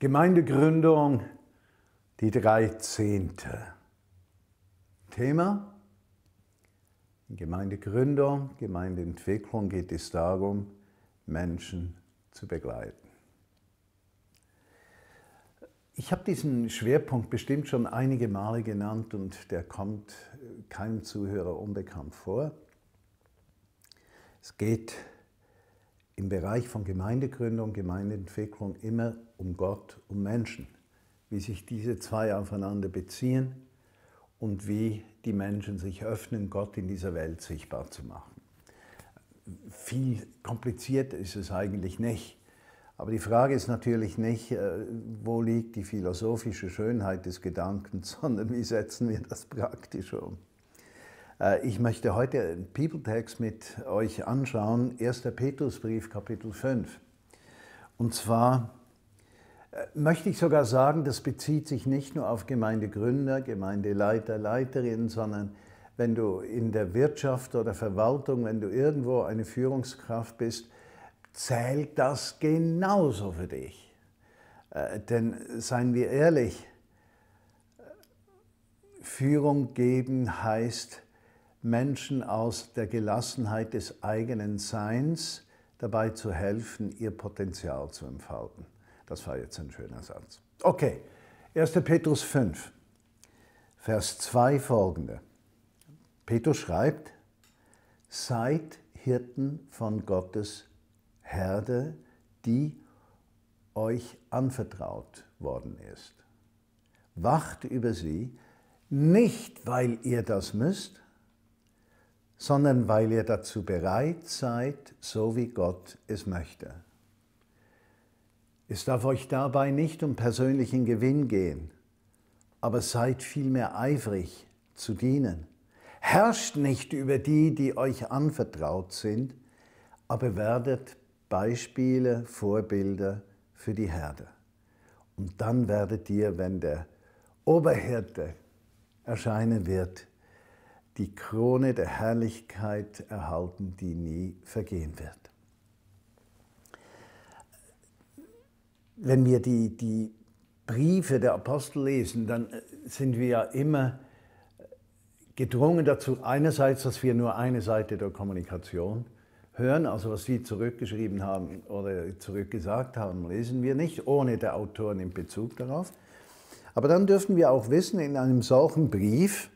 Gemeindegründung, die dreizehnte. Thema? In Gemeindegründung, Gemeindeentwicklung geht es darum, Menschen zu begleiten. Ich habe diesen Schwerpunkt bestimmt schon einige Male genannt und der kommt keinem Zuhörer unbekannt vor. Es geht im Bereich von Gemeindegründung, Gemeindeentwicklung immer um Gott, um Menschen, wie sich diese zwei aufeinander beziehen und wie die Menschen sich öffnen, Gott in dieser Welt sichtbar zu machen. Viel kompliziert ist es eigentlich nicht. Aber die Frage ist natürlich nicht, äh, wo liegt die philosophische Schönheit des Gedankens, sondern wie setzen wir das praktisch um. Äh, ich möchte heute einen Bibeltext mit euch anschauen, 1. Petrusbrief, Kapitel 5. Und zwar äh, möchte ich sogar sagen, das bezieht sich nicht nur auf Gemeindegründer, Gemeindeleiter, Leiterinnen, sondern wenn du in der Wirtschaft oder Verwaltung, wenn du irgendwo eine Führungskraft bist, zählt das genauso für dich. Äh, denn seien wir ehrlich, Führung geben heißt, Menschen aus der Gelassenheit des eigenen Seins dabei zu helfen, ihr Potenzial zu entfalten. Das war jetzt ein schöner Satz. Okay, 1. Petrus 5, Vers 2 folgende. Petrus schreibt, seid Hirten von Gottes Herde, die euch anvertraut worden ist. Wacht über sie, nicht weil ihr das müsst, sondern weil ihr dazu bereit seid, so wie Gott es möchte. Es darf euch dabei nicht um persönlichen Gewinn gehen, aber seid vielmehr eifrig zu dienen. Herrscht nicht über die, die euch anvertraut sind, aber werdet Beispiele, Vorbilder für die Herde. Und dann werdet ihr, wenn der Oberhirte erscheinen wird, die Krone der Herrlichkeit erhalten, die nie vergehen wird. Wenn wir die, die Briefe der Apostel lesen, dann sind wir ja immer gedrungen dazu, einerseits, dass wir nur eine Seite der Kommunikation hören, also was sie zurückgeschrieben haben oder zurückgesagt haben, lesen wir nicht, ohne der Autoren in Bezug darauf. Aber dann dürfen wir auch wissen, in einem solchen Brief,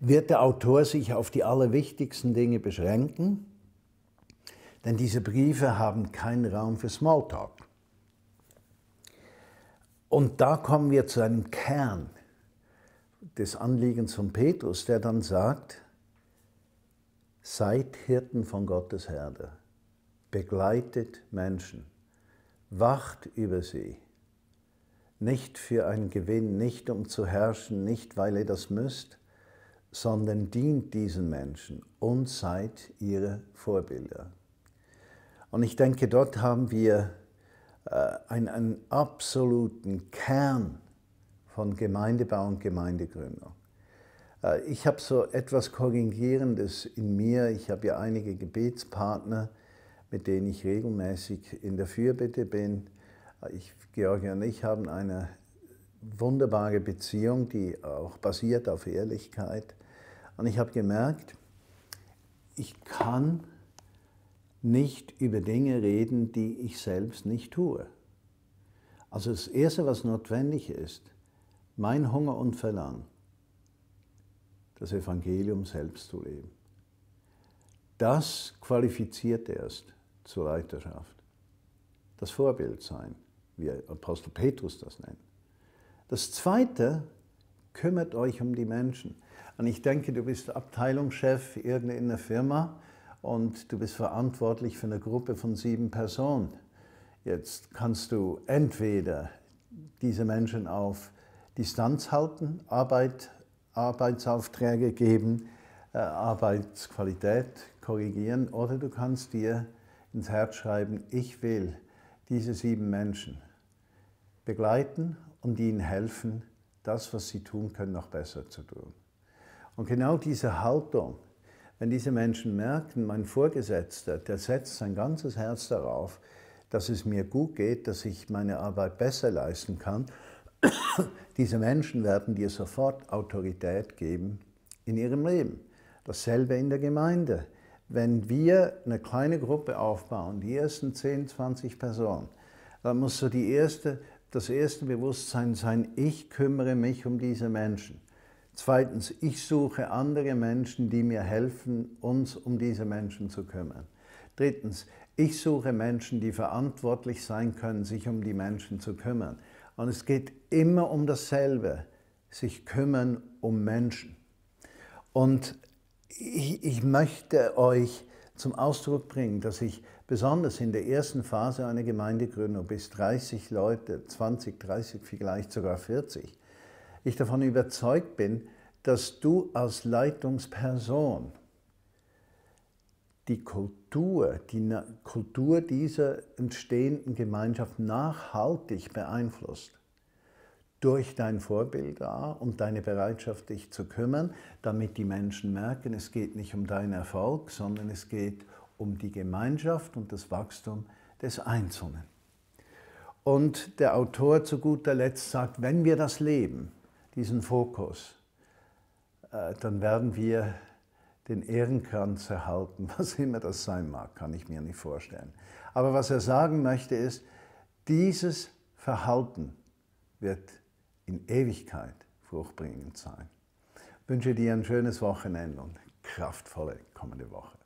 wird der Autor sich auf die allerwichtigsten Dinge beschränken, denn diese Briefe haben keinen Raum für Smalltalk. Und da kommen wir zu einem Kern des Anliegens von Petrus, der dann sagt, seid Hirten von Gottes Herde, begleitet Menschen, wacht über sie, nicht für einen Gewinn, nicht um zu herrschen, nicht weil ihr das müsst, sondern dient diesen Menschen und seid ihre Vorbilder. Und ich denke, dort haben wir äh, einen, einen absoluten Kern von Gemeindebau und Gemeindegründung. Äh, ich habe so etwas Korrigierendes in mir. Ich habe ja einige Gebetspartner, mit denen ich regelmäßig in der Fürbitte bin. Äh, ich, Georgia und ich haben eine wunderbare Beziehung, die auch basiert auf Ehrlichkeit. Und ich habe gemerkt, ich kann nicht über Dinge reden, die ich selbst nicht tue. Also das Erste, was notwendig ist, mein Hunger und Verlangen, das Evangelium selbst zu leben. Das qualifiziert erst zur Leiterschaft. Das Vorbild sein, wie Apostel Petrus das nennt. Das Zweite, kümmert euch um die Menschen. Und ich denke, du bist Abteilungschef irgendeiner Firma und du bist verantwortlich für eine Gruppe von sieben Personen. Jetzt kannst du entweder diese Menschen auf Distanz halten, Arbeit, Arbeitsaufträge geben, äh, Arbeitsqualität korrigieren oder du kannst dir ins Herz schreiben, ich will diese sieben Menschen begleiten und ihnen helfen, das, was sie tun können, noch besser zu tun. Und genau diese Haltung, wenn diese Menschen merken, mein Vorgesetzter, der setzt sein ganzes Herz darauf, dass es mir gut geht, dass ich meine Arbeit besser leisten kann, diese Menschen werden dir sofort Autorität geben in ihrem Leben. Dasselbe in der Gemeinde. Wenn wir eine kleine Gruppe aufbauen, die ersten 10, 20 Personen, dann muss so die erste, das erste Bewusstsein sein, ich kümmere mich um diese Menschen. Zweitens, ich suche andere Menschen, die mir helfen, uns um diese Menschen zu kümmern. Drittens, ich suche Menschen, die verantwortlich sein können, sich um die Menschen zu kümmern. Und es geht immer um dasselbe, sich kümmern um Menschen. Und ich, ich möchte euch zum Ausdruck bringen, dass ich besonders in der ersten Phase einer Gemeindegründung bis 30 Leute, 20, 30, vielleicht sogar 40, ich davon überzeugt bin, dass du als Leitungsperson die Kultur, die Kultur dieser entstehenden Gemeinschaft nachhaltig beeinflusst. Durch dein Vorbild da und deine Bereitschaft, dich zu kümmern, damit die Menschen merken, es geht nicht um deinen Erfolg, sondern es geht um die Gemeinschaft und das Wachstum des Einzelnen. Und der Autor zu guter Letzt sagt, wenn wir das leben, diesen Fokus, äh, dann werden wir den Ehrenkranz erhalten, was immer das sein mag, kann ich mir nicht vorstellen. Aber was er sagen möchte ist, dieses Verhalten wird in Ewigkeit fruchtbringend sein. Ich wünsche dir ein schönes Wochenende und kraftvolle kommende Woche.